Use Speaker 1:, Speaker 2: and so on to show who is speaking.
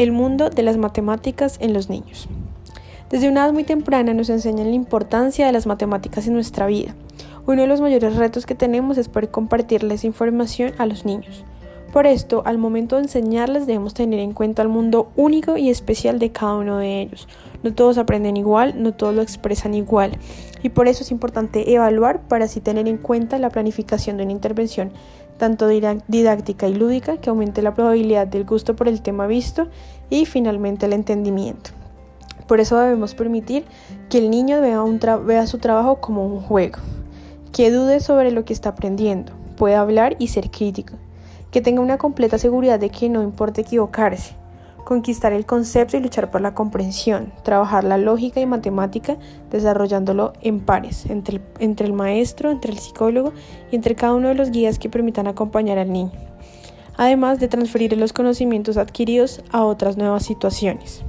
Speaker 1: El mundo de las matemáticas en los niños. Desde una edad muy temprana nos enseñan la importancia de las matemáticas en nuestra vida. Uno de los mayores retos que tenemos es poder compartirles información a los niños. Por esto, al momento de enseñarles debemos tener en cuenta el mundo único y especial de cada uno de ellos. No todos aprenden igual, no todos lo expresan igual. Y por eso es importante evaluar para así tener en cuenta la planificación de una intervención tanto didáctica y lúdica que aumente la probabilidad del gusto por el tema visto y finalmente el entendimiento. Por eso debemos permitir que el niño vea, su trabajo como un juego, que dude sobre lo que está aprendiendo, pueda hablar y ser crítico que tenga una completa seguridad de que no importa equivocarse, conquistar el concepto y luchar por la comprensión, trabajar la lógica y matemática desarrollándolo en pares, entre el, entre el maestro, entre el psicólogo y entre cada uno de los guías que permitan acompañar al niño, además de transferir los conocimientos adquiridos a otras nuevas situaciones.